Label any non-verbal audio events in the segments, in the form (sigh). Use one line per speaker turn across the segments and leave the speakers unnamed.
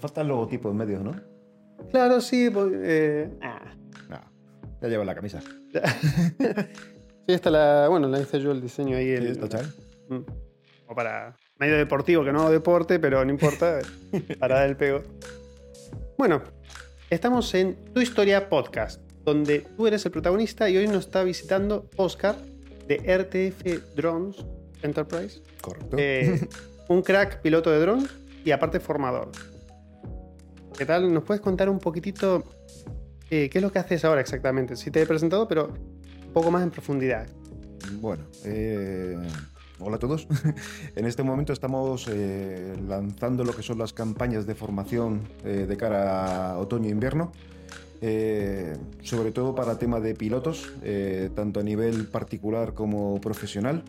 Falta el logotipo en medio, ¿no?
Claro, sí. pues, eh, ah.
No, ya lleva la camisa. (laughs)
Sí, esta la. Bueno, la hice yo el diseño ahí. El-
está chévere.
Mm. O para medio deportivo, que no hago deporte, pero no importa. (laughs) para dar el pego. Bueno, estamos en Tu Historia Podcast, donde tú eres el protagonista y hoy nos está visitando Oscar de RTF Drones Enterprise.
Correcto.
Eh, (laughs) un crack piloto de drones y aparte formador. ¿Qué tal? ¿Nos puedes contar un poquitito eh, qué es lo que haces ahora exactamente? Sí te he presentado, pero un poco más en profundidad.
Bueno, eh, hola a todos. (laughs) en este momento estamos eh, lanzando lo que son las campañas de formación de cara a otoño-invierno. eh, sobre todo para tema de pilotos, tanto a nivel particular como profesional.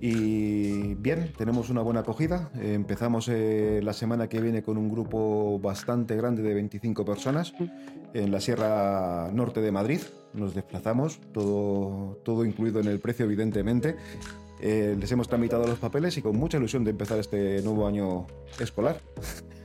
Y bien, tenemos una buena acogida. Empezamos eh, la semana que viene con un grupo bastante grande de 25 personas en la Sierra Norte de Madrid. Nos desplazamos, todo, todo incluido en el precio, evidentemente. Eh, les hemos tramitado los papeles y con mucha ilusión de empezar este nuevo año escolar.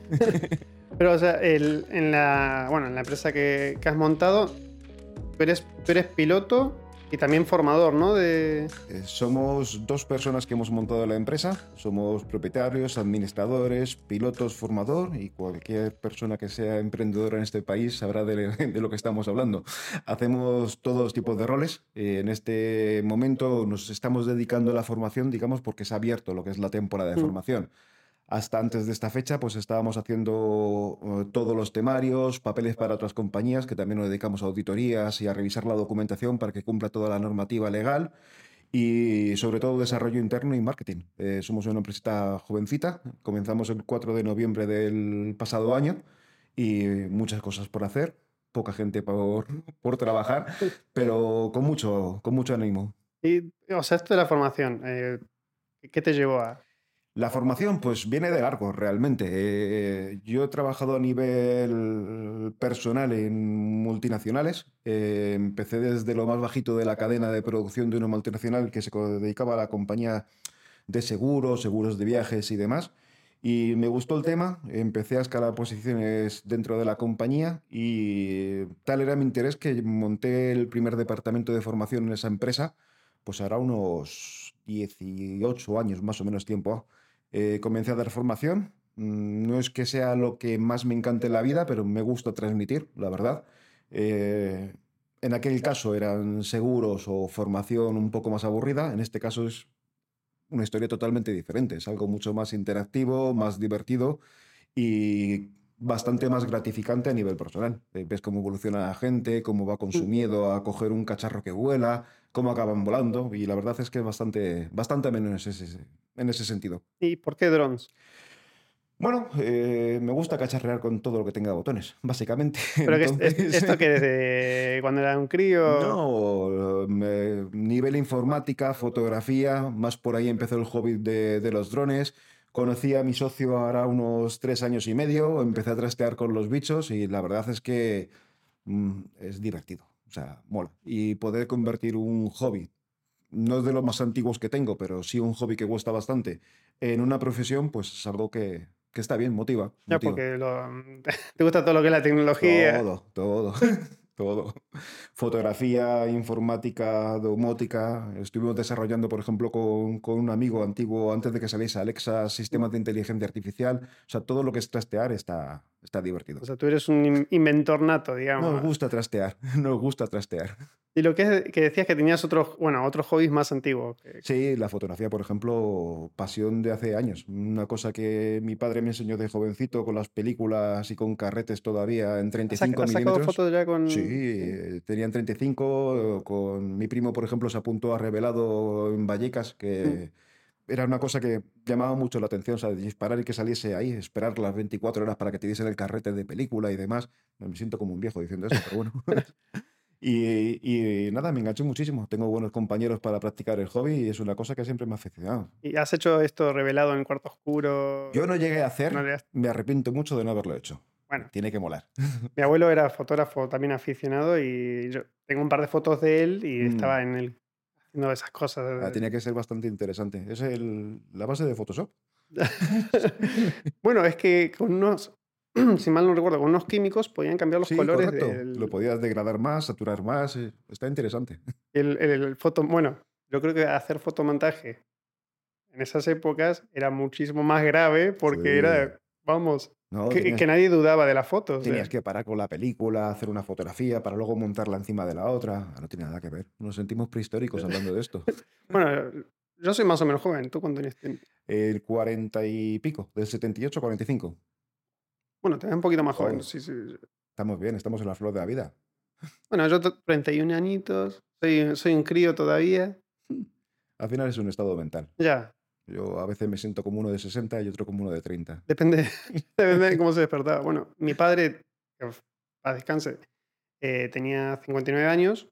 (laughs)
Pero, o sea, el- en, la, bueno, en la empresa que, que has montado, tú eres, tú eres piloto y también formador, ¿no? De...
Eh, somos dos personas que hemos montado la empresa. Somos propietarios, administradores, pilotos, formador y cualquier persona que sea emprendedora en este país sabrá de, de lo que estamos hablando. Hacemos todos tipos de roles. Eh, en este momento nos estamos dedicando a la formación, digamos, porque se ha abierto lo que es la temporada de
Mm.
formación. Hasta antes de esta fecha, pues estábamos haciendo eh, todos los temarios, papeles para otras compañías, que también nos dedicamos a auditorías y a revisar la documentación para que cumpla toda la normativa legal y sobre todo desarrollo interno y marketing. Eh, somos una empresa jovencita, comenzamos el 4 de noviembre del pasado año y muchas cosas por hacer, poca gente por, por trabajar, pero con mucho, con mucho ánimo.
Y, o sea, esto de la formación, eh, ¿qué te llevó a...?
La formación, pues viene de largo, realmente. Eh, yo he trabajado a nivel personal en multinacionales. Eh, empecé desde lo más bajito de la cadena de producción de una multinacional que se dedicaba a la compañía de seguros, seguros de viajes y demás. Y me gustó el tema, empecé a escalar posiciones dentro de la compañía y tal era mi interés que monté el primer departamento de formación en esa empresa, pues hará unos 18 años más o menos tiempo. Eh, comencé a dar formación. Mm, No es que sea lo que más me encante en la vida, pero me gusta transmitir, la verdad. Eh, en aquel caso eran seguros o formación un poco más aburrida. En este caso es una historia totalmente diferente. Es algo mucho más interactivo, más divertido y bastante más gratificante a nivel personal. Eh, Ves cómo evoluciona la gente, cómo va con su miedo a coger un cacharro que vuela, cómo acaban volando y la verdad es que es bastante, bastante ameno en ese, en ese sentido.
¿Y por qué drones?
Bueno, eh, me gusta cacharrear con todo lo que tenga botones, básicamente. (laughs)
¿Pero que es- es-
Entonces-
esto que desde cuando era un crío? (laughs)
No, me- nivel informática, fotografía, más por ahí empezó el hobby de, de los drones. Conocí a mi socio ahora unos tres años y medio, empecé a trastear con los bichos y la verdad es que mm, es divertido, o sea, mola. Y poder convertir un hobby, no es de los más antiguos que tengo, pero sí un hobby que gusta bastante, en una profesión, pues es algo que, que está bien, motiva.
Ya,
motiva.
porque lo- (laughs) te gusta todo lo que es la tecnología.
Todo, todo, (laughs) todo. Fotografía, informática, domótica. Estuvimos desarrollando, por ejemplo, con, con un amigo antiguo, antes de que saliese Alexa, sistemas de inteligencia artificial. O sea, todo lo que es trastear está, está divertido.
O sea, tú eres un in- inventor nato, digamos.
Nos gusta trastear, (laughs) nos gusta trastear.
Y lo que, que decías que tenías otros, bueno, otros hobbies más antiguos.
Sí, la fotografía, por ejemplo, pasión de hace años. Una cosa que mi padre me enseñó de jovencito con las películas y con carretes todavía en
¿Has,
35
sac- has sacado
milímetros.
fotos ya con...?
Sí, eh, tenían 35, con mi primo, por ejemplo, se apuntó a revelado en Vallecas, que era una cosa que llamaba mucho la atención, o sea, disparar y que saliese ahí, esperar las 24 horas para que te diesen el carrete de película y demás. Me siento como un viejo diciendo eso, pero bueno. (laughs) (laughs) Y, y nada, me enganché muchísimo. Tengo buenos compañeros para practicar el hobby y es una cosa que siempre me ha aficionado.
¿Y has hecho esto revelado en cuarto oscuro?
Yo no llegué a hacer,
No le
me arrepiento mucho de no haberlo hecho.
Bueno,
Tiene que molar. (laughs)
mi abuelo era fotógrafo también aficionado y yo tengo un par de fotos de él y
Mm.
estaba en el haciendo esas cosas.
Ah, Tiene que ser bastante interesante. Es el- la base de Photoshop. (laughs)
Bueno, es que con unos, (clears throat) si mal no recuerdo, con unos químicos podían cambiar los
Sí,
colores
correcto.
del
Lo podías degradar más, saturar más. eh, Está interesante. (laughs)
el, el foto. Bueno, yo creo que hacer fotomontaje en esas épocas era muchísimo más grave porque
Sí.
era, vamos,
No,
que,
tenías,
que nadie dudaba de las fotos. o sea,
tenías que parar con la película, hacer una fotografía para luego montarla encima de la otra. Ah, No tiene nada que ver. Nos sentimos prehistóricos hablando de esto. (laughs)
Bueno, yo soy más o menos joven. ¿Tú cuánto años tienes?
El 40 y pico, del 78 a 45.
Bueno, te ves un poquito más joven.
Joder.
Sí, sí.
Estamos bien, estamos en la flor de la vida. (laughs)
Bueno, yo to- 31 añitos. Soy, soy un crío todavía. (laughs)
Al final es un estado mental.
Ya,
Yo a veces me siento como uno de 60 y otro como uno de 30.
Depende, (laughs) depende de cómo se despertaba. (laughs) Bueno, mi padre, paz descanse, eh, tenía 59 años,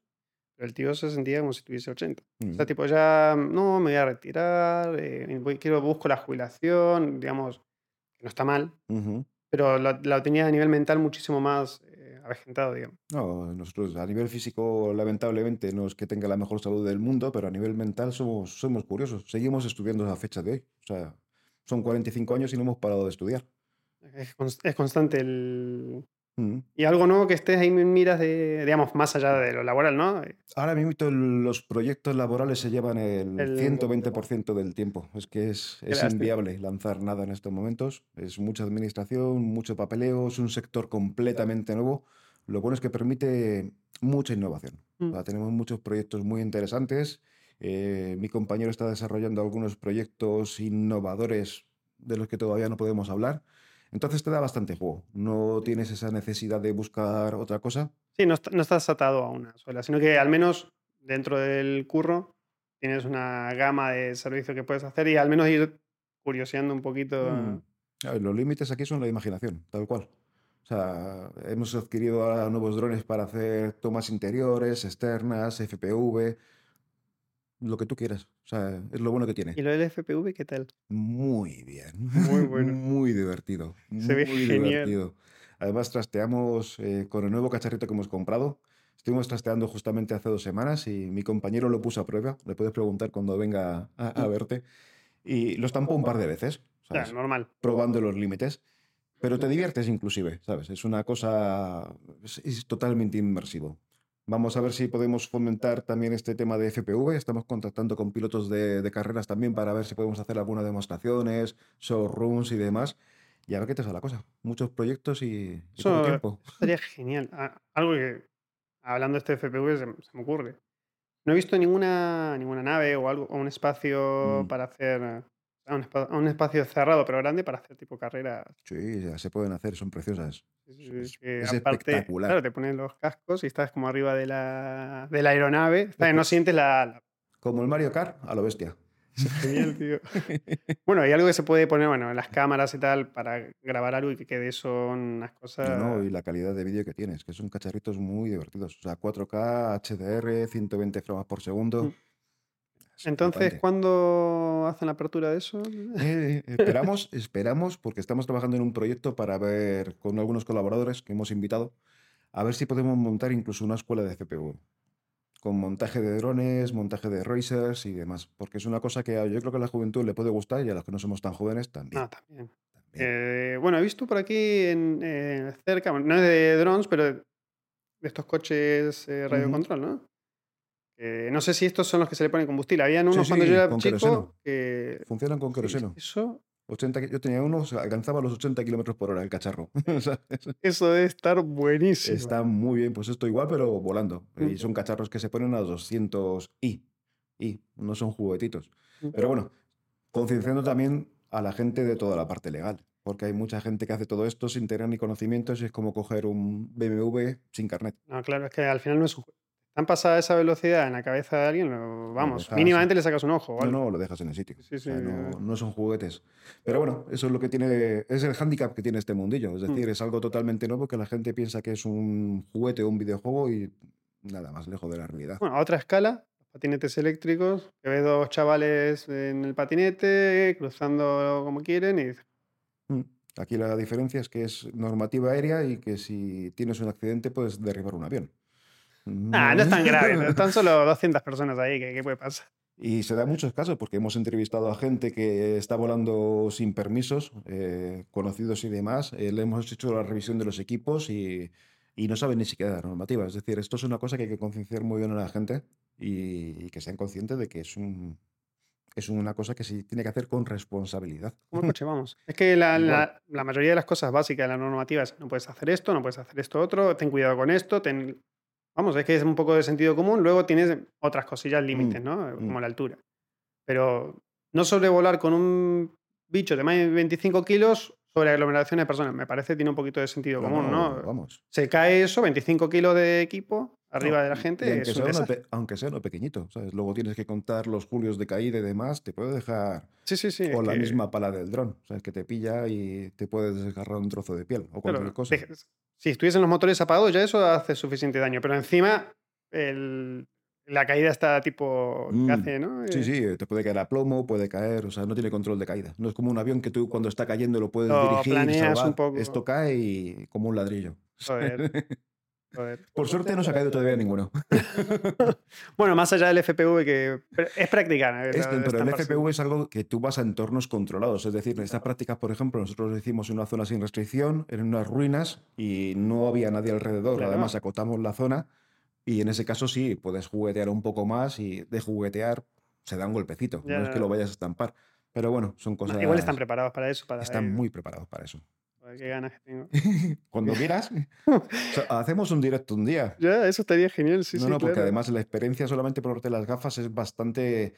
pero el tío se sentía como si tuviese 80. O sea,
Mm.
tipo, ya, no, me voy a retirar, eh, voy- quiero, busco la jubilación, digamos, no está mal,
Ujú.
pero lo, lo tenía a nivel mental muchísimo más avejentado, digamos.
No, nosotros a nivel físico, lamentablemente, no es que tenga la mejor salud del mundo, pero a nivel mental somos, somos curiosos. Seguimos estudiando a fecha de hoy. O sea, son 45 años y no hemos parado de estudiar.
Es constante el...
Mm.
Y algo nuevo que estés ahí en miras de, digamos, más allá de lo laboral, ¿no?
Ahora mismo los proyectos laborales se llevan el,
El-
120% del tiempo. Es que es, es inviable lanzar nada en estos momentos. Es mucha administración, mucho papeleo, es un sector completamente nuevo. Lo bueno es que permite mucha innovación. O
Mm.
sea, tenemos muchos proyectos muy interesantes. Eh, mi compañero está desarrollando algunos proyectos innovadores de los que todavía no podemos hablar. Entonces te da bastante juego. No tienes esa necesidad de buscar otra cosa.
Sí, no, est- no estás atado a una sola, sino que al menos dentro del curro tienes una gama de servicios que puedes hacer y al menos ir curioseando un poquito.
Mm. Ver, los límites aquí son la imaginación, tal cual. O sea, hemos adquirido ahora nuevos drones para hacer tomas interiores, externas, FPV, lo que tú quieras. O sea, es lo bueno que tiene.
¿Y lo del FPV qué tal?
Muy bien.
Muy (laughs) bueno.
Muy divertido.
Se ve
muy
genial.
divertido. Además, trasteamos eh, con el nuevo cacharrito que hemos comprado. Estuvimos trasteando justamente hace dos semanas y mi compañero lo puso a prueba. Le puedes preguntar cuando venga a, a verte. Y lo estampó un par de veces. ¿sabes?
normal.
probando los límites, pero te diviertes inclusive, ¿sabes? Es una cosa, es, es totalmente inmersivo. Vamos a ver si podemos fomentar también este tema de FPV. Estamos contactando con pilotos de, de carreras también para ver si podemos hacer algunas demostraciones, showrooms y demás. Y a ver qué te sale la cosa. Muchos proyectos y, y
Eso-
tiempo.
Eso estaría genial. Ah, Algo que, hablando de este FPV, se, se me ocurre. No he visto ninguna, ninguna nave o algo, o un espacio
Mm.
para hacer. Eh, Un, espa- un espacio cerrado pero grande para hacer tipo carreras.
Sí, ya se pueden hacer, son preciosas.
Sí,
Es-
que
es
aparte,
espectacular.
claro, te ponen los cascos y estás como arriba de la, de la aeronave. Está bien, no sientes la, la-
Como el Mario Kart, a lo bestia.
Genial, tío. (laughs) Bueno, hay algo que se puede poner, bueno, en las cámaras y tal, para grabar algo y que quede eso unas cosas.
No, no, y la calidad de vídeo que tienes, que son cacharritos muy divertidos. O sea, 4K, HDR, 120 frames por segundo.
Mm.
Es
Entonces. ¿cuándo hacen la apertura de eso?
Eh, esperamos, (laughs) esperamos, porque estamos trabajando en un proyecto para ver con algunos colaboradores que hemos invitado, a ver si podemos montar incluso una escuela de FPV. Con montaje de drones, montaje de racers y demás. Porque es una cosa que yo creo que a la juventud le puede gustar y a los que no somos tan jóvenes también.
Ah, también. Eh, bueno, he visto por aquí en, eh, cerca, bueno, no es de drones, pero de estos coches eh, radio
Ujú.
control, ¿no? Eh, no sé si estos son los que se le ponen combustible. Habían unos
Sí,
cuando
sí,
yo era chico que.
Funcionan con queroseno.
Eso,
80, ki- yo tenía uno, o sea, alcanzaba los 80 kilómetros por hora el cacharro. (laughs)
Eso debe estar buenísimo.
Está muy bien, pues esto igual, pero volando. Y son cacharros que se ponen a 200 i. Y no son juguetitos. Pero bueno, concienciando también a la gente de toda la parte legal. Porque hay mucha gente que hace todo esto sin tener ni conocimientos y es como coger un BMW sin carnet.
No, claro, es que al final no es un juego. Están pasada esa velocidad en la cabeza de alguien, lo- vamos,
dejas,
mínimamente le sacas un ojo. o
No, no, lo dejas en el sitio.
Sí,
O sea,
sí,
no,
eh.
no son juguetes. Pero bueno, eso es lo que tiene, es el hándicap que tiene este mundillo. Es decir,
Mm.
es algo totalmente nuevo que la gente piensa que es un juguete o un videojuego y nada más lejos de la realidad.
Bueno, a otra escala, patinetes eléctricos, que ves dos chavales en el patinete, cruzando como quieren y dices,
Mm. Aquí la diferencia es que es normativa aérea y que si tienes un accidente puedes derribar un avión.
Ah, no es tan grave, ¿no? están solo 200 personas ahí, ¿qué, qué puede pasar?
Y se da muchos casos porque hemos entrevistado a gente que está volando sin permisos, eh, conocidos y demás. Eh, le hemos hecho la revisión de los equipos y, y no saben ni siquiera la normativa. Es decir, esto es una cosa que hay que concienciar muy bien a la gente y, y que sean conscientes de que es un, es una cosa que se tiene que hacer con responsabilidad.
Como el coche, vamos. Es que la,
Igual.
la- la mayoría de las cosas básicas de la normativa es no puedes hacer esto, no puedes hacer esto otro, ten cuidado con esto, ten... Vamos, es que es un poco de sentido común. Luego tienes otras cosillas límites,
Mm,
¿no? Como
mm.
la altura. Pero no sobrevolar con un bicho de más de 25 kilos sobre aglomeraciones de personas. Me parece tiene un poquito de sentido común, ¿no?
Vamos.
Se cae eso, 25 kilos de equipo arriba
No,
de la gente. es
aunque,
un
sea uno aunque sea uno pequeñito, ¿sabes? Luego tienes que contar los julios de caída y demás, te puede dejar
Sí, sí, sí. es
con la
que-
misma pala del dron. ¿Sabes? Que te pilla y te puedes desgarrar un trozo de piel o cualquier
Claro,
cosa.
Si estuviesen los motores apagados, ya eso hace suficiente daño. Pero encima, el- la caída está tipo.
Mm,
que hace, ¿no?
Sí,
Eh,
sí, te puede caer a plomo, puede caer, o sea, no tiene control de caída. No es como un avión que tú cuando está cayendo lo puedes
Lo
dirigir y
planeas un poco.
Esto cae y como un ladrillo.
Joder, (laughs)
Por suerte no se ha caído todavía ninguno. (laughs)
Bueno, más allá del FPV, que es practicar. eh,
Es- pero el. FPV es algo que tú vas a entornos controlados. Es decir, en estas prácticas, por ejemplo, nosotros lo hicimos en una zona sin restricción, en unas ruinas, y no había nadie alrededor.
Claro.
Además, acotamos la zona, y en ese caso sí, puedes juguetear un poco más, y de juguetear se da un golpecito.
Ya.
No es que lo vayas a estampar. Pero bueno, son cosas.
Igual están preparados para eso. Para,
están muy preparados para eso.
Joder, Qué ganas que tengo. (laughs)
Cuando quieras, o sea, hacemos un directo un día.
Ya, eso estaría genial, sí,
no,
sí.
no, porque
claro.
además la experiencia solamente ponerte las gafas es bastante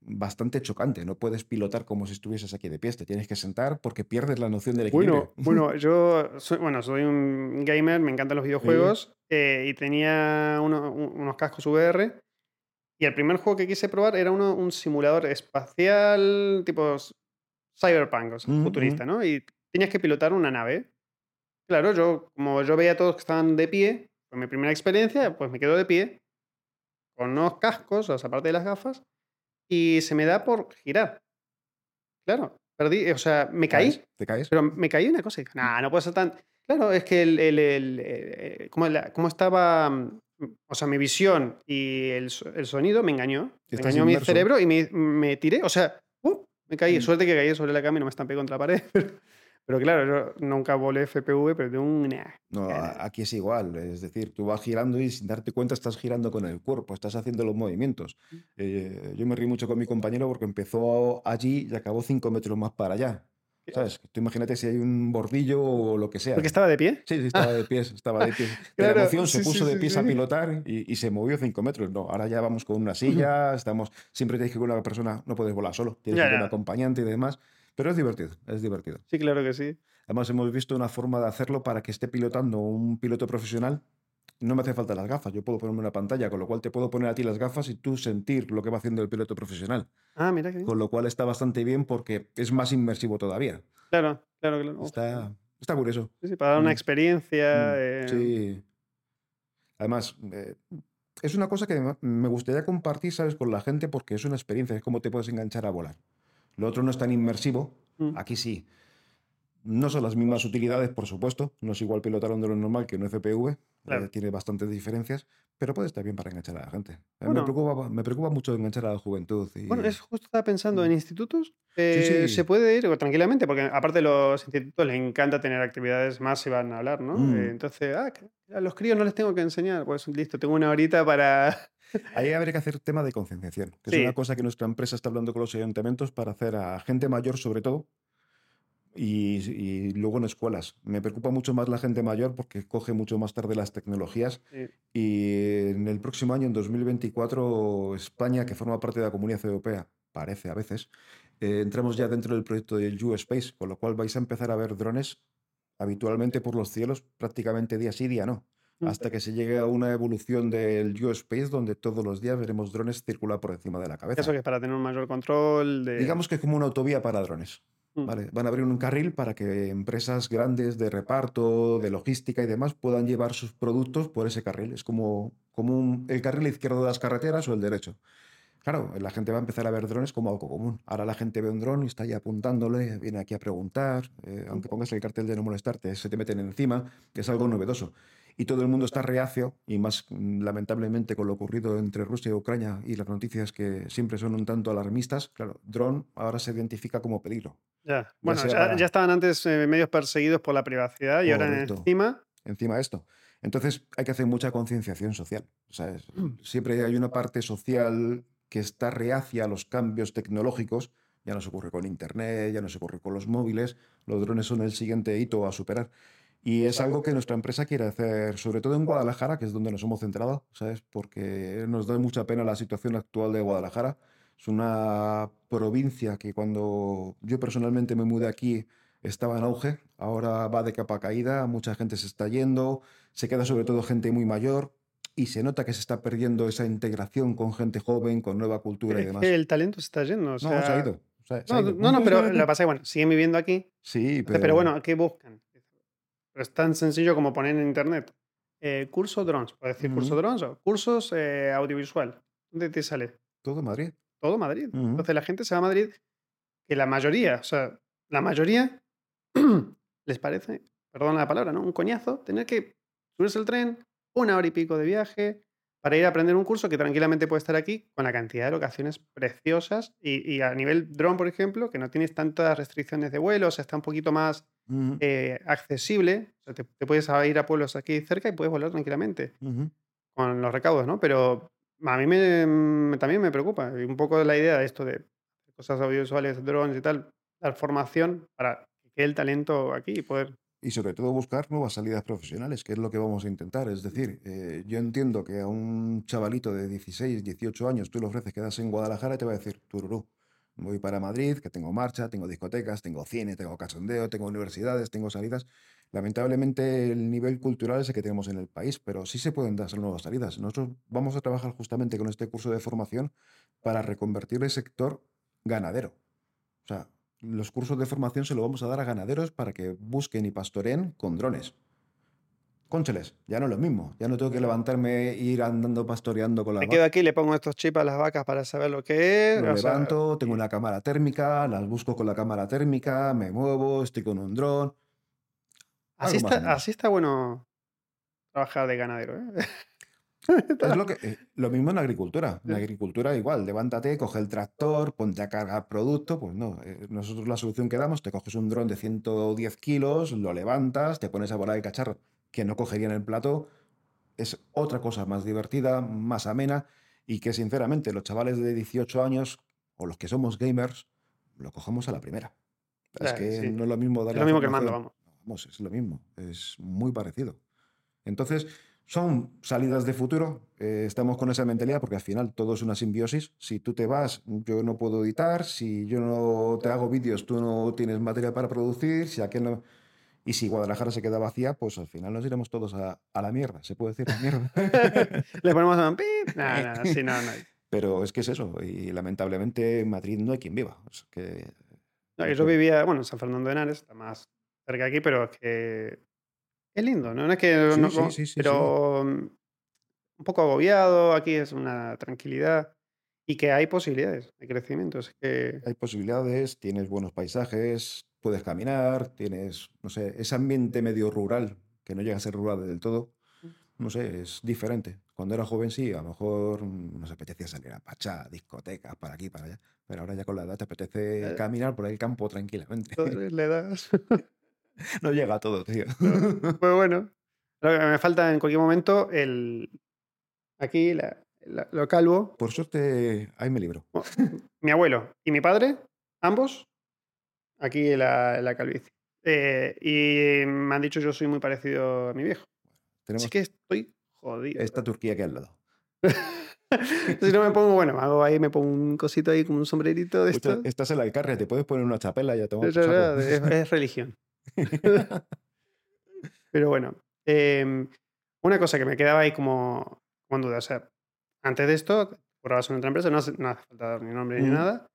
bastante chocante. No puedes pilotar como si estuvieses aquí de pies. Te tienes que sentar porque pierdes la noción del equilibrio.
Bueno, (laughs) bueno, yo soy, bueno, soy un gamer, me encantan los videojuegos eh, y tenía uno- un- unos cascos VR. Y el primer juego que quise probar era uno, un simulador espacial tipo cyberpunk, o sea,
Ujú,
futurista, ¿no? Y tenías que pilotar una nave. Claro, yo, como yo veía a todos que estaban de pie, fue mi primera experiencia, pues me quedo de pie con unos cascos, o sea, aparte de las gafas, y se me da por girar. Claro, perdí, o sea, me caí.
¿Caes? ¿Te caes?
Pero me caí una cosa y dije, nah, no puede ser tan. Claro, es que el, el- el- eh, cómo, la- cómo estaba. mm, O sea, mi visión y el, el sonido me engañó. Me engañó mi
inmerso.
cerebro y me, me tiré. O sea, ¡uh! me caí.
Mm.
Suerte que caí sobre la cama y no me estampé contra la pared. (laughs) Pero, claro, yo nunca volé FPV, pero de un. nah.
No, aquí es igual. Es decir, tú vas girando y sin darte cuenta estás girando con el cuerpo, estás haciendo los movimientos. Eh, yo me río mucho con mi compañero porque empezó allí y acabó cinco metros más para allá. ¿Sabes? Tú imagínate si hay un bordillo o lo que sea.
Porque estaba de pie.
Sí, sí, estaba de (laughs) pies, estaba de pies. (laughs) De
Claro,
la emoción se
sí, sí,
puso de
sí,
pies
sí.
a pilotar y, y se movió cinco metros. No, ahora ya vamos con una silla, estamos, siempre tienes que ir con una persona, no puedes volar solo, tienes
Ya,
que ir con un acompañante y demás. Pero es divertido, es divertido.
Sí, claro que sí.
Además, hemos visto una forma de hacerlo para que esté pilotando un piloto profesional. No me hace falta las gafas, yo puedo ponerme una pantalla, con lo cual te puedo poner a ti las gafas y tú sentir lo que va haciendo el piloto profesional.
Ah, mira que bien.
Con lo cual está bastante bien porque es más inmersivo todavía.
Claro, claro, claro.
Está, está curioso.
Sí, sí, para dar una
Mm.
experiencia.
Mm,
eh,
Sí. Además, eh, es una cosa que me- gustaría compartir, ¿sabes?, con la gente porque es una experiencia, es como te puedes enganchar a volar. Lo otro no es tan inmersivo,
mm.
aquí sí. No son las mismas utilidades, por supuesto, no es igual pilotar un dron normal que un FPV, eh, tiene bastantes diferencias, pero puede estar bien para enganchar a la gente. A mí
Bueno.
me, preocupa, me preocupa mucho enganchar a la juventud. Y...
Bueno, es justo estaba pensando en
Mm.
institutos. eh,
sí.
Se puede ir tranquilamente, porque aparte los institutos les encanta tener actividades más si van a hablar, ¿no?
Mm.
Eh, entonces, ah, a los críos no les tengo que enseñar. Pues listo, tengo una horita para.
Ahí habría que hacer tema de concienciación, que
Sí.
es una cosa que nuestra empresa está hablando con los ayuntamientos para hacer a gente mayor sobre todo y, y luego en escuelas. Me preocupa mucho más la gente mayor porque coge mucho más tarde las tecnologías
Sí.
y en el próximo año, en 2024, España, que forma parte de la Comunidad Europea, parece a veces, eh, entramos ya dentro del proyecto del U-Space, con lo cual vais a empezar a ver drones habitualmente por los cielos prácticamente día sí, día no. Hasta que se llegue a una evolución del U-Space donde todos los días veremos drones circular por encima de la cabeza.
Eso que es para tener un mayor control de.
Digamos que es como una autovía para drones.
Mm.
¿vale? Van a abrir un carril para que empresas grandes de reparto, de logística y demás puedan llevar sus productos por ese carril. Es como, como un- el carril izquierdo de las carreteras o el derecho. Claro, la gente va a empezar a ver drones como algo común. Ahora la gente ve un dron y está ahí apuntándole, viene aquí a preguntar, eh, aunque pongas el cartel de no molestarte, se te meten encima, es algo novedoso. Y todo el mundo está reacio, y más mm, lamentablemente con lo ocurrido entre Rusia y Ucrania y las noticias que siempre son un tanto alarmistas, claro, dron ahora se identifica como peligro.
Ya, bueno, ya, estaban antes eh, medios perseguidos por la privacidad y ahora encima...
Encima de esto. Entonces hay que hacer mucha concienciación social. Mm. Siempre hay una parte social que está reacia a los cambios tecnológicos. Ya no se ocurre con Internet, ya no se ocurre con los móviles. Los drones son el siguiente hito a superar. Y es algo que nuestra empresa quiere hacer, sobre todo en Guadalajara, que es donde nos hemos centrado, ¿sabes? Porque nos da mucha pena la situación actual de Guadalajara. Es una provincia que cuando yo personalmente me mudé aquí estaba en auge, ahora va de capa caída, mucha gente se está yendo, se queda sobre todo gente muy mayor y se nota que se está perdiendo esa integración con gente joven, con nueva cultura y demás.
el talento se está yendo. O sea...
No, se ha ido.
no, no, pero (laughs) lo que pasa es que, bueno, siguen viviendo aquí.
Sí,
pero... Pero bueno, ¿qué buscan? Pero es tan sencillo como poner en internet eh, curso drones, puedes decir curso drones o cursos eh, audiovisual. ¿Dónde te sale?
Todo Madrid.
Todo Madrid. Entonces la gente se va a Madrid, que la mayoría, o sea, la mayoría (clears throat) les parece, perdón la palabra, ¿no? Un coñazo tener que subirse el tren, una hora y pico de viaje, para ir a aprender un curso que tranquilamente puede estar aquí con la cantidad de locaciones preciosas y, a nivel drone, por ejemplo, que no tienes tantas restricciones de vuelo, o sea, está un poquito más eh, accesible. O sea, te, puedes ir a pueblos aquí cerca y puedes volar tranquilamente con los recaudos, ¿no? Pero a mí me, también me preocupa un poco la idea de esto de cosas audiovisuales, drones y tal, dar formación para el talento aquí y poder...
Y sobre todo buscar nuevas salidas profesionales, que es lo que vamos a intentar. Es decir, eh, yo entiendo que a un chavalito de 16, 18 años tú le ofreces quedarse en Guadalajara y te va a decir, tururú, voy para Madrid, que tengo marcha, tengo discotecas, tengo cine, tengo cachondeo, tengo universidades, tengo salidas. Lamentablemente el nivel cultural es el que tenemos en el país, pero sí se pueden dar nuevas salidas. Nosotros vamos a trabajar justamente con este curso de formación para reconvertir el sector ganadero. O sea, los cursos de formación se los vamos a dar a ganaderos para que busquen y pastoreen con drones. Cóncheles, ya no es lo mismo. Ya no tengo que levantarme e ir andando pastoreando con la
Me quedo aquí, le pongo estos chips a las vacas para saber lo que es.
Me levanto, tengo una cámara térmica, las busco con la cámara térmica, me muevo, estoy con un dron.
Así está, así está bueno trabajar de ganadero. ¿eh? (laughs)
Es lo, que, eh, lo mismo en la agricultura. En la agricultura igual, levántate, coge el tractor, ponte a cargar producto. Pues no, eh, nosotros la solución que damos, te coges un dron de 110 kilos, lo levantas, te pones a volar el cacharro que no cogería en el plato. Es otra cosa más divertida, más amena y que sinceramente los chavales de 18 años o los que somos gamers lo cogemos a la primera. es que no es lo mismo
dar Es lo mismo que mando, vamos.
Vamos, es lo mismo, es muy parecido. Entonces, son salidas de futuro. Eh, estamos con esa mentalidad porque al final todo es una simbiosis. Si tú te vas, yo no puedo editar. Si yo no te hago vídeos, tú no tienes material para producir. Si aquel no... Y si Guadalajara se queda vacía, pues al final nos iremos todos a, la mierda. ¿Se puede decir la mierda? (laughs)
Le ponemos a un pip. (laughs) No, no, sí, no, no.
Pero es que es eso. Y lamentablemente en Madrid no hay quien viva. que...
yo vivía, bueno, en San Fernando de Henares, está más cerca de aquí, pero es que es lindo, ¿no? es que. Sí, sí, pero mm, un poco agobiado, aquí es una tranquilidad. Y que hay posibilidades de crecimiento. que...
Hay posibilidades, tienes buenos paisajes, puedes caminar, tienes, no sé, ese ambiente medio rural, que no llega a ser rural del todo. Mm. No sé, es diferente. Cuando era joven sí, a lo mejor mm, nos apetecía salir a Pachá, discotecas, para aquí, para allá. Pero ahora ya con la edad te apetece eh. caminar por el campo tranquilamente.
Le das. (laughs)
no llega a todo, tío. (laughs)
Pues bueno, me falta en cualquier momento el. Aquí, lo calvo.
Por suerte, ahí me libro.
Mi abuelo y mi padre, ambos, aquí la, la calvicie. Eh, y me han dicho yo soy muy parecido a mi viejo. Tenemos Así que estoy jodido.
Esta Turquía que al lado. (laughs)
si no me pongo, bueno, hago ahí, me pongo un cosito ahí como un sombrerito de esto.
Estás en la Alcarria, te puedes poner una chapela y ya te
es, es religión. (laughs) (laughs) Pero bueno, em, una cosa que me quedaba ahí como, como duda, o sea, antes de esto, currabas en otra empresa, no hace, no hace falta dar ni nombre ni nada.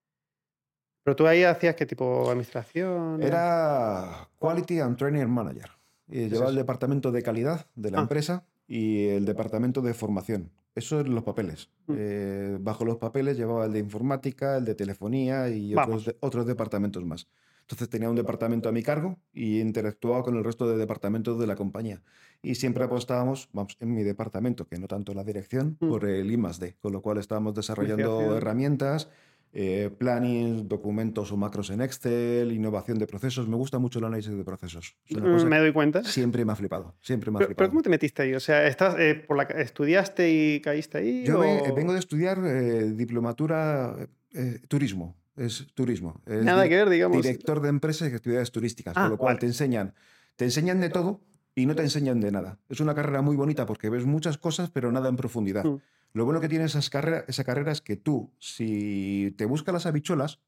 Pero tú ahí hacías qué tipo de administración?
Era Quality and Training Manager. Y llevaba el departamento de calidad de la ah. empresa y el departamento de formación. Eso es los papeles. Mm. Eh, bajo los papeles llevaba el de informática, el de telefonía y otros, otros departamentos más. Entonces tenía un departamento a mi cargo y interactuaba con el resto de departamentos de la compañía. Y siempre apostábamos, vamos, en mi departamento, que no tanto la dirección,
Mm.
por el I más D, con lo cual estábamos desarrollando herramientas, eh, planning, documentos o macros en Excel, innovación de procesos. Me gusta mucho el análisis de procesos.
Mm, Me doy cuenta.
siempre me ha flipado, siempre me ha
Pero,
flipado.
pero ¿cómo te metiste ahí? O sea, ¿estás, eh, por la, ¿estudiaste y caíste ahí?
Yo vengo de estudiar eh, diplomatura eh, turismo. Es turismo. Es
Nada que ver, digamos.
Director de empresas y actividades turísticas.
Ah,
con lo cual
vale.
te enseñan, te enseñan de todo y no te enseñan de nada. Es una carrera muy bonita porque ves muchas cosas, pero nada en profundidad.
Mm.
Lo bueno que tiene esas carrera- esa carrera es que tú, si te buscas las habichuelas,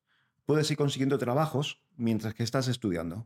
puedes ir consiguiendo trabajos mientras que estás estudiando.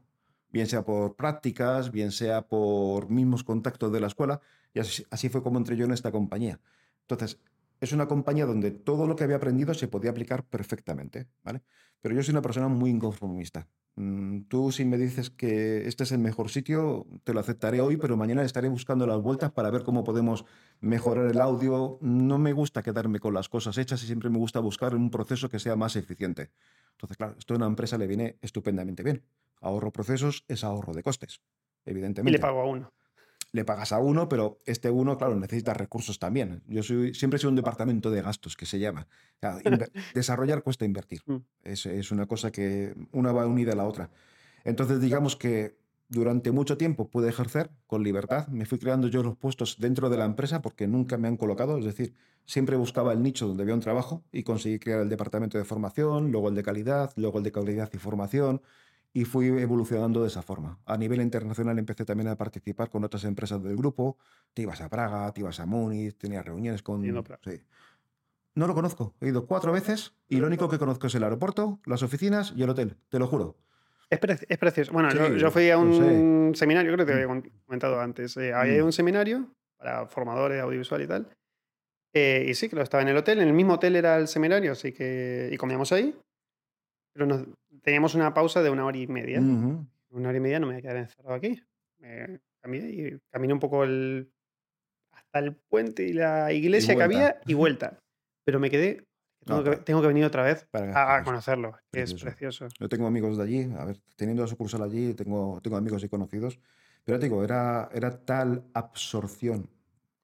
Bien sea por prácticas, bien sea por mismos contactos de la escuela. Y así, así fue como entré yo en esta compañía. Entonces, es una compañía donde todo lo que había aprendido se podía aplicar perfectamente, ¿vale? Pero yo soy una persona muy inconformista. Mm, Tú si me dices que este es el mejor sitio, te lo aceptaré hoy, pero mañana estaré buscando las vueltas para ver cómo podemos mejorar el audio. No me gusta quedarme con las cosas hechas y siempre me gusta buscar un proceso que sea más eficiente. Entonces, claro, esto a una empresa le viene estupendamente bien. Ahorro procesos es ahorro de costes,
Y
evidentemente
le pago a uno.
Le pagas a uno, pero este uno, claro, necesita recursos también. Yo soy, siempre sido un departamento de gastos, que se llama. Claro, (laughs) desarrollar cuesta invertir.
Mm.
Es, es una cosa que una va unida a la otra. Entonces, digamos que durante mucho tiempo pude ejercer con libertad. Me fui creando yo los puestos dentro de la empresa porque nunca me han colocado. Es decir, siempre buscaba el nicho donde había un trabajo y conseguí crear el departamento de formación, luego el de calidad, luego el de calidad y formación y fui evolucionando de esa forma. A nivel internacional empecé también a participar con otras empresas del grupo. Te ibas a Praga, te ibas a Múnich, tenías reuniones con...
Praga.
Sí. No lo conozco. He ido cuatro veces y lo único que conozco es el aeropuerto, las oficinas y el hotel. Te lo juro.
Es, pre- es precioso. Bueno, yo,
Sí,
yo fui a un seminario, creo que te había con- comentado antes. eh, había
Mm.
un seminario para formadores audiovisual y tal. eh, y sí, que lo estaba en el hotel. En el mismo hotel era el seminario, así que. Y comíamos ahí. Pero nos- teníamos una pausa de una hora y media.
Ujú.
Una hora y media no me voy a quedar encerrado aquí. Me cambié y caminé un poco el, hasta el puente y la iglesia que
vuelta.
había y vuelta. Pero me quedé. Tengo,
No,
que, tengo que venir otra vez
Para
a, conocerlo. que Es
precioso. Yo tengo amigos de allí, a ver, teniendo la sucursal allí, tengo, tengo amigos y conocidos. Pero te digo, era, era tal absorción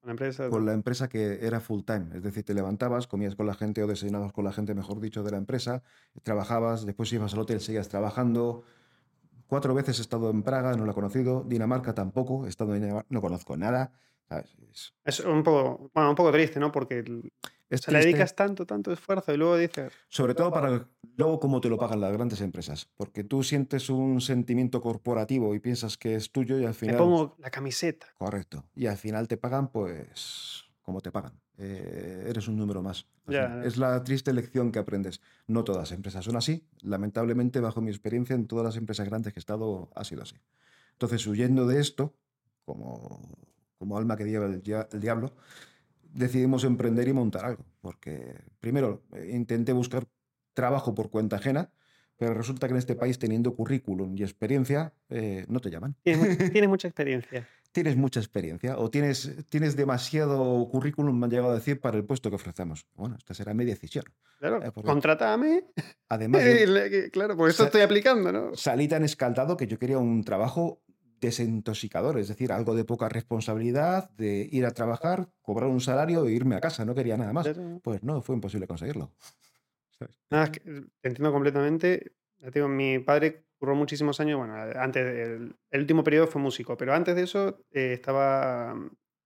la empresa.
con la empresa que era full time. Es decir, te levantabas, comías con la gente o desayunabas con la gente, mejor dicho, de la empresa, trabajabas, después ibas al hotel, seguías trabajando. Cuatro veces he estado en Praga, no la he conocido. Dinamarca tampoco, he estado en Dinamarca, no conozco nada. ¿sabes? Es,
Es un poco, bueno, un poco triste, ¿no? Porque
es
se le
triste,
dedicas tanto, tanto esfuerzo y luego dices,
sobre todo para luego cómo te lo pagan las grandes empresas. Porque tú sientes un sentimiento corporativo y piensas que es tuyo y al
me
final...
pongo la camiseta.
Correcto. Y al final te pagan, pues, como te pagan. Eh, eres un número más. Es la triste lección que aprendes. No todas las empresas son así. Lamentablemente, bajo mi experiencia, en todas las empresas grandes que he estado, ha sido así. Entonces, huyendo de esto, como, como alma que lleva el, dia- el diablo, decidimos emprender y montar algo. Porque, primero, eh, intenté buscar trabajo por cuenta ajena, pero resulta que en este país, teniendo currículum y experiencia, eh, no te llaman
Tienes, mu- (laughs) tienes mucha experiencia.
tienes mucha experiencia o tienes, tienes demasiado currículum, me han llegado a decir, para el puesto que ofrecemos. Bueno, esta será mi decisión.
Claro,
Eh,
contrátame.
Además, (laughs)
claro, por eso estoy aplicando, ¿no?
salí tan escaldado que yo quería un trabajo desintoxicador, es decir, algo de poca responsabilidad, de ir a trabajar, cobrar un salario e irme a casa, no quería nada más. Pues no, fue imposible conseguirlo. (laughs)
Nada, es que te entiendo completamente. Ya te digo, mi padre curró muchísimos años, bueno, antes del el último periodo fue músico, pero antes de eso eh, estaba,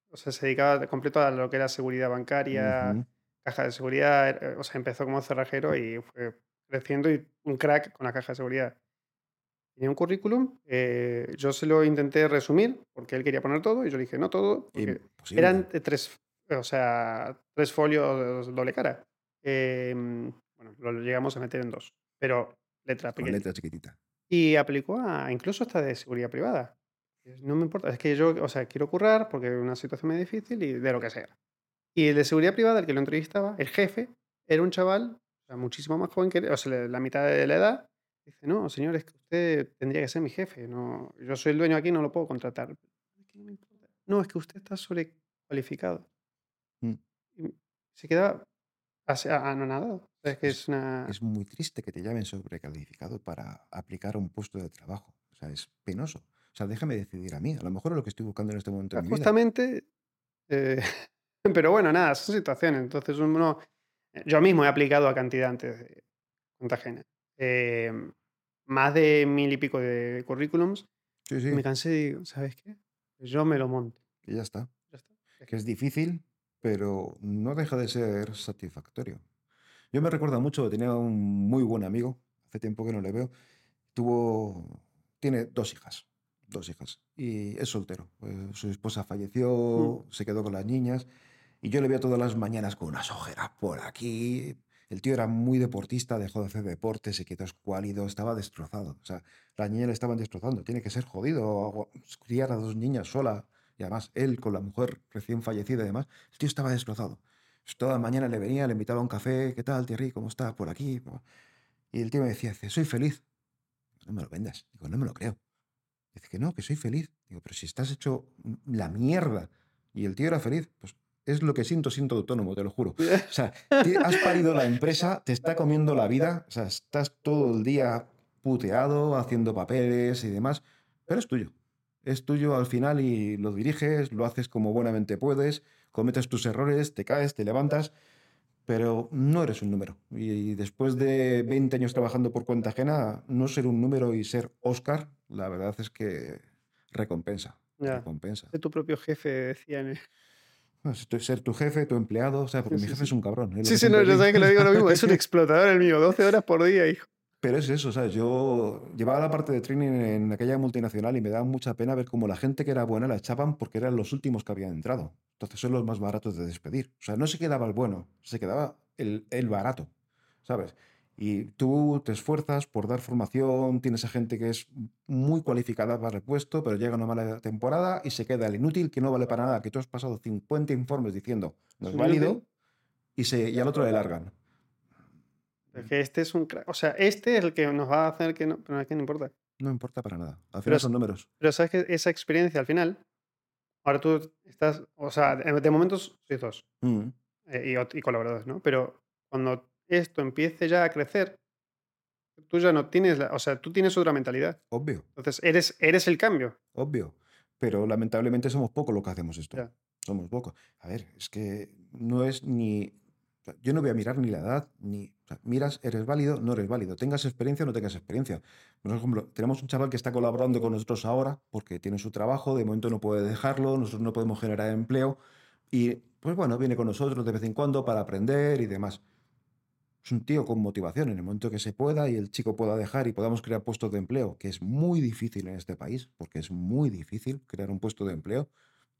o sea, se dedicaba de completo a lo que era seguridad bancaria, caja de seguridad, eh, o sea, empezó como cerrajero y fue creciendo y un crack con la caja de seguridad. Tenía un currículum, eh, yo se lo intenté resumir porque él quería poner todo y yo le dije, no todo, eran tres, o sea, tres folios doble cara. Eh, bueno, lo llegamos a meter en dos, pero letra pequeña.
letra chiquitita.
Y aplicó a incluso hasta de seguridad privada. No me importa, es que yo, o sea, quiero currar porque es una situación muy difícil y de lo que sea. Y el de seguridad privada, el que lo entrevistaba, el jefe, era un chaval, o sea, muchísimo más joven que él, o sea, la mitad de la edad. Dice, no, señor, es que usted tendría que ser mi jefe. No, yo soy el dueño aquí, no lo puedo contratar. "Es que no me importa". No, es que usted está sobrecualificado.
Mm.
Se quedaba Ah, no, nada. Es que es una.
Es muy triste que te llamen sobrecalificado para aplicar a un puesto de trabajo. O sea, es penoso. O sea, déjame decidir a mí. A lo mejor es lo que estoy buscando en este momento mi vida.
Justamente. eh, (laughs) pero bueno, nada, son situaciones. Entonces uno. Yo mismo he aplicado a cantidad antes de cuenta ajena. Eh, más de mil y pico de currículums.
Sí, sí.
me cansé y digo, ¿sabes qué? Yo me lo monto.
Y ya está.
Ya está. Es
Que es difícil, pero no deja de ser satisfactorio. Yo me recuerdo mucho, tenía un muy buen amigo, hace tiempo que no le veo, tuvo, tiene dos hijas, dos hijas, y es soltero. Eh, su esposa falleció, se quedó con las niñas, y yo le veía todas las mañanas con unas ojeras por aquí. El tío era muy deportista, dejó de hacer deporte, se quedó escuálido, estaba destrozado. O sea, las niñas le estaban destrozando. Tiene que ser jodido criar a dos niñas sola. Y además, él con la mujer recién fallecida, además, el tío estaba destrozado. Pues Toda la mañana le venía, le invitaba a un café. ¿Qué tal, Thierry? ¿Cómo estás? Por aquí. Y el tío me decía, soy feliz. No me lo vendas. Digo, no me lo creo. Dice que no, que soy feliz. Digo, pero si estás hecho la mierda. Y el tío era feliz. Pues es lo que siento, siento autónomo, te lo juro. (laughs) O sea, has parido la empresa, te está comiendo la vida, o sea, estás todo el día puteado, haciendo papeles y demás, pero es tuyo. Es tuyo al final y lo diriges, lo haces como buenamente puedes, cometes tus errores, te caes, te levantas, pero no eres un número. Y después de 20 años trabajando por cuenta ajena, no ser un número y ser Oscar, la verdad es que recompensa.
Ya.
Recompensa.
De tu propio jefe, decían.
Ser tu jefe, tu empleado, o sea, porque
Sí,
mi jefe
sí.
es un cabrón.
Sí, sí, no, yo sabes que lo digo lo mismo. Es un (laughs) explotador el mío, 12 horas por día, hijo.
Pero es eso, ¿sabes? Yo llevaba la parte de training en aquella multinacional y me daba mucha pena ver cómo la gente que era buena la echaban porque eran los últimos que habían entrado. Entonces son los más baratos de despedir. O sea, no se quedaba el bueno, se quedaba el, el barato, ¿sabes? Y tú te esfuerzas por dar formación, tienes a gente que es muy cualificada para el puesto, pero llega una mala temporada y se queda el inútil que no vale para nada, que tú has pasado 50 informes diciendo no es válido y, se, y al otro le largan.
Es que este es un crack. O sea, este es el que nos va a hacer que no. Pero es que no importa.
No importa para nada. Al
Pero
final
es-
son números.
Pero sabes que esa experiencia al final. Ahora tú estás. O sea, de, momentos sois dos.
Mm.
eh, y, y colaboradores, ¿no? Pero cuando esto empiece ya a crecer, tú ya no tienes. La, o sea, tú tienes otra mentalidad.
Obvio,
Entonces, eres, eres el cambio.
obvio. Pero lamentablemente somos pocos los que hacemos esto.
Ya.
Somos pocos. A ver, es que no es ni. Yo no voy a mirar ni la edad, ni. o sea, miras, eres válido, no eres válido. Tengas experiencia o no tengas experiencia. Por ejemplo, tenemos un chaval que está colaborando con nosotros ahora porque tiene su trabajo, de momento no puede dejarlo, nosotros no podemos generar empleo. Y pues bueno, viene con nosotros de vez en cuando para aprender y demás. Es un tío con motivación en el momento que se pueda y el chico pueda dejar y podamos crear puestos de empleo, que es muy difícil en este país, porque es muy difícil crear un puesto de empleo.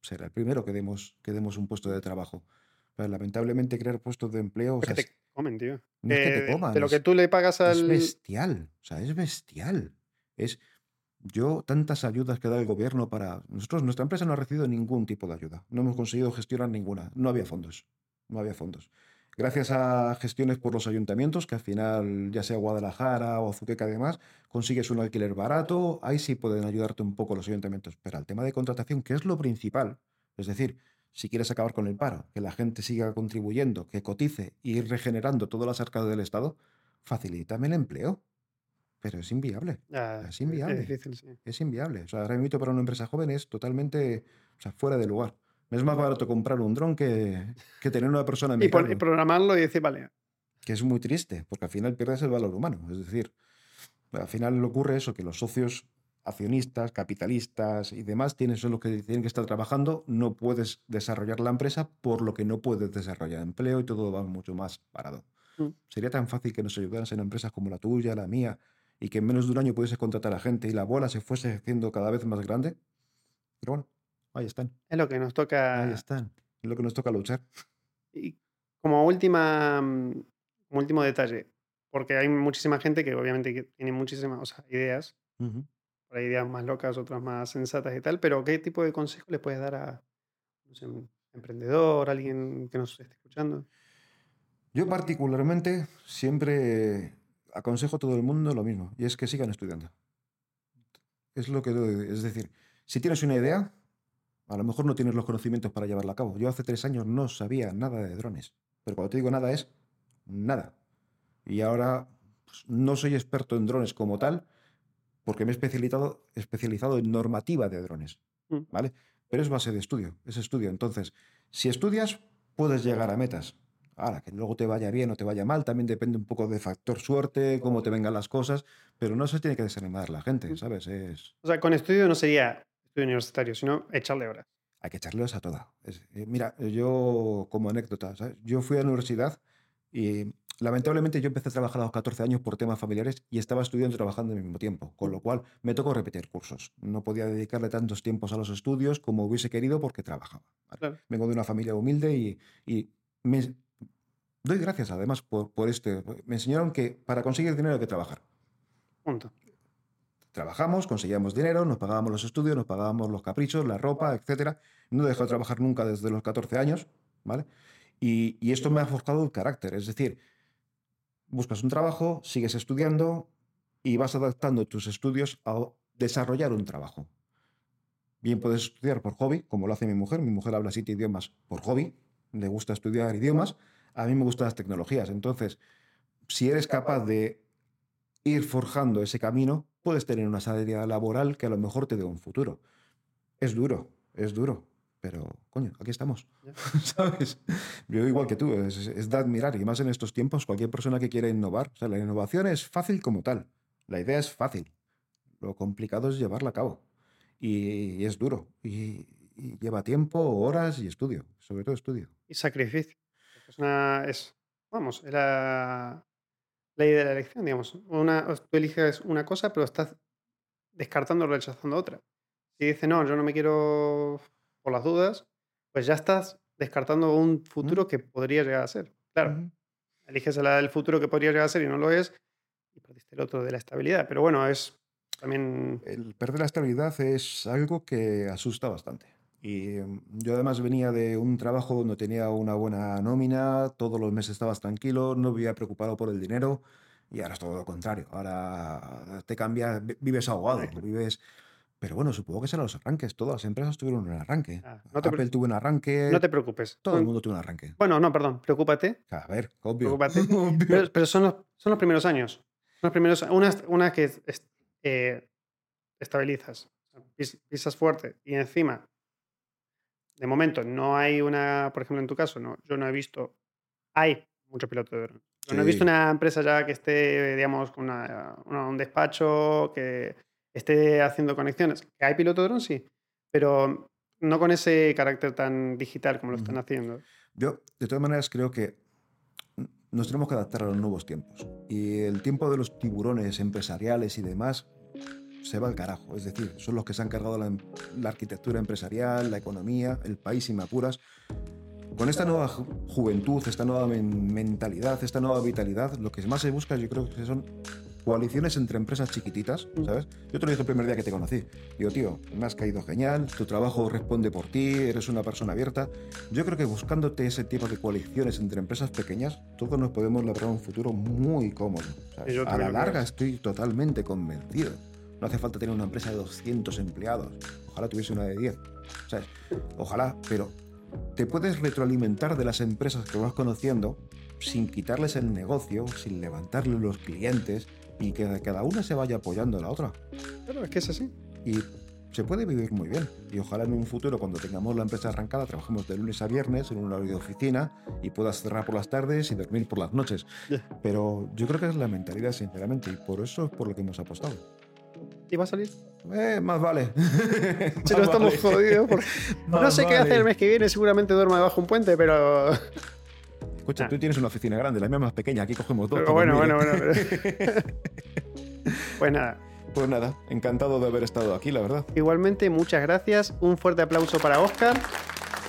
Será el primero que demos, que demos un puesto de trabajo. Pero lamentablemente crear puestos de empleo, o
Es
sea,
que
es-
te comen, tío.
no es que
Eh,
te coman,
de lo
es-
que tú le pagas
es
al.
bestial, o sea, es bestial. Es yo tantas ayudas que da el gobierno para nosotros nuestra empresa no ha recibido ningún tipo de ayuda. No hemos conseguido gestionar ninguna, no había fondos. No había fondos. Gracias a gestiones por los ayuntamientos, que al final, ya sea Guadalajara o Azuqueca además, consigues un alquiler barato, ahí sí pueden ayudarte un poco los ayuntamientos. Pero al tema de contratación, que es lo principal, es decir, si quieres acabar con el paro, que la gente siga contribuyendo, que cotice y ir regenerando todas las arcas del Estado, facilítame el empleo. Pero es inviable.
Ya,
es inviable.
difícil, sí.
Es inviable. O sea, ahora mismo para una empresa joven es totalmente o sea, fuera de lugar. Es más barato comprar un dron que, que tener una persona en
Y,
mi
y
cargo,
programarlo y decir, vale,
que es muy triste, porque al final pierdes el valor humano. Es decir, al final ocurre eso, que los socios accionistas, capitalistas y demás tienen, son los que tienen que estar trabajando, no puedes desarrollar la empresa por lo que no puedes desarrollar empleo y todo va mucho más parado.
Mm.
Sería tan fácil que nos ayudaras en empresas como la tuya, la mía, y que en menos de un año pudieses contratar a gente y la bola se fuese haciendo cada vez más grande. Pero bueno, ahí están,
es lo que nos toca.
ahí están. Es lo que nos toca luchar.
Y como última, mm, como último detalle, porque hay muchísima gente que obviamente tiene muchísimas o sea, ideas, ahí ideas más locas, otras más sensatas y tal, pero ¿qué tipo de consejo le puedes dar a no sé, un emprendedor, alguien que nos esté escuchando?
Yo particularmente siempre aconsejo a todo el mundo lo mismo, y es que sigan estudiando. Es lo que doy- es decir, si tienes una idea, a lo mejor no tienes los conocimientos para llevarla a cabo. Yo hace tres años no sabía nada de drones, pero cuando te digo nada es nada. Y ahora pues, no soy experto en drones como tal, porque me he especializado, especializado en normativa de drones,
Mm.
¿vale? Pero es base de estudio, es estudio. Entonces, si estudias, puedes llegar a metas. Ahora, que luego te vaya bien o te vaya mal, también depende un poco de factor suerte, cómo te vengan las cosas, pero no se tiene que desanimar la gente,
Mm.
¿sabes? Es,
O sea, con estudio no sería estudio universitario, sino echarle horas.
hay que echarles a toda. Es- eh, mira, yo como anécdota, ¿sabes? yo fui a la universidad y lamentablemente yo empecé a trabajar a los 14 años por temas familiares y estaba estudiando y trabajando al mismo tiempo, con lo cual me tocó repetir cursos. No podía dedicarle tantos tiempos a los estudios como hubiese querido porque trabajaba. ¿vale?
Claro.
Vengo de una familia humilde y, y me doy gracias además por, por este. Me enseñaron que para conseguir dinero hay que trabajar.
Punto.
Trabajamos, conseguíamos dinero, nos pagábamos los estudios, nos pagábamos los caprichos, la ropa, etcétera. No he dejado de trabajar nunca desde los 14 años, ¿vale? Y, y esto me ha forjado el carácter. Es decir, buscas un trabajo, sigues estudiando y vas adaptando tus estudios a desarrollar un trabajo. Bien puedes estudiar por hobby, como lo hace mi mujer. Mi mujer habla siete idiomas por hobby, le gusta estudiar idiomas. A mí me gustan las tecnologías. Entonces, si eres capaz de ir forjando ese camino, puedes tener una salida laboral que a lo mejor te dé un futuro. Es duro, es duro, pero coño, aquí estamos. (laughs) ¿Sabes? Yo igual que tú, es, es de admirar y más en estos tiempos cualquier persona que quiera innovar. O sea, la innovación es fácil como tal. La idea es fácil. Lo complicado es llevarla a cabo. Y, y es duro. Y, y lleva tiempo, horas y estudio. Sobre todo estudio.
Y sacrificio. Es una. Es, vamos, es la ley de la elección, digamos. Una, tú eliges una cosa, pero estás descartando o rechazando otra. Si dices, no, yo no me quiero por las dudas, pues ya estás descartando un futuro que podría llegar a ser. Claro,
Ujú.
eliges la del futuro que podría llegar a ser y no lo es, y perdiste el otro de la estabilidad. Pero bueno, es también.
El perder la estabilidad es algo que asusta bastante. Y em, yo además venía de un trabajo donde tenía una buena nómina, todos los meses estabas tranquilo, no vivía preocupado por el dinero y ahora es todo lo contrario. Ahora te cambias, vi- vives ahogado, vives... Pero bueno, supongo que serán los arranques. Todas las empresas tuvieron un arranque.
Ah, no te
Apple tuvo un arranque,
No te preocupes.
todo el mundo tuvo un arranque.
Bueno, no, perdón, preocúpate.
A ver, obvio.
Preocúpate. (laughs)
Obvio.
Pero, pero son, los, son los primeros años. Son los primeros, una, una que eh, estabilizas, pis- pisas fuerte y encima, de momento, no hay una, por ejemplo, en tu caso, no, yo no he visto, hay muchos pilotos de drones. Yo no he visto una empresa ya que esté, digamos, con una- una- un despacho, que esté haciendo conexiones. Que hay pilotos de drones, sí, pero no con ese carácter tan digital como lo están haciendo.
Yo, de todas maneras, creo que nos tenemos que adaptar a los nuevos tiempos. Y el tiempo de los tiburones empresariales y demás se va al carajo. Es decir, son los que se han cargado la, la arquitectura empresarial, la economía, el país, si me apuras. Con esta nueva ju- juventud, esta nueva men- mentalidad, esta nueva vitalidad, lo que más se busca yo creo que son coaliciones entre empresas chiquititas, ¿sabes? Yo te lo dije el primer día que te conocí. Digo, tío, me has caído genial, tu trabajo responde por ti, eres una persona abierta. Yo creo que buscándote ese tipo de coaliciones entre empresas pequeñas, todos nos podemos labrar un futuro muy cómodo.
Y
A la larga estoy totalmente convencido. No hace falta tener una empresa de 200 empleados. Ojalá tuviese una de 10. ¿sabes? Ojalá, pero te puedes retroalimentar de las empresas que vas conociendo sin quitarles el negocio, sin levantarle los clientes y que cada una se vaya apoyando a la otra.
Claro, es que es así.
Y se puede vivir muy bien. Y ojalá en un futuro, cuando tengamos la empresa arrancada, trabajemos de lunes a viernes en un horario de oficina y puedas cerrar por las tardes y dormir por las noches.
Ya.
Pero yo creo que es la mentalidad, sinceramente, y por eso es por lo que hemos apostado.
¿Y va a salir?
Eh, más vale. (laughs)
Si no estamos
vale.
jodidos. porque- (laughs) No sé qué hacer el mes que viene, seguramente duerma debajo de un puente, pero.
Escucha,
Ah.
tú tienes una oficina grande, la mía es más pequeña, aquí cogemos dos.
pero bueno, bueno, bueno. pero- (laughs) Pues nada.
Pues nada, encantado de haber estado aquí, la verdad.
Igualmente, muchas gracias. Un fuerte aplauso para Oscar.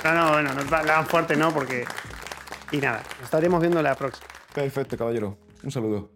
No, no, bueno, no tan fuerte, no, porque. Y nada, nos estaremos viendo la próxima.
Perfecto, caballero. Un saludo.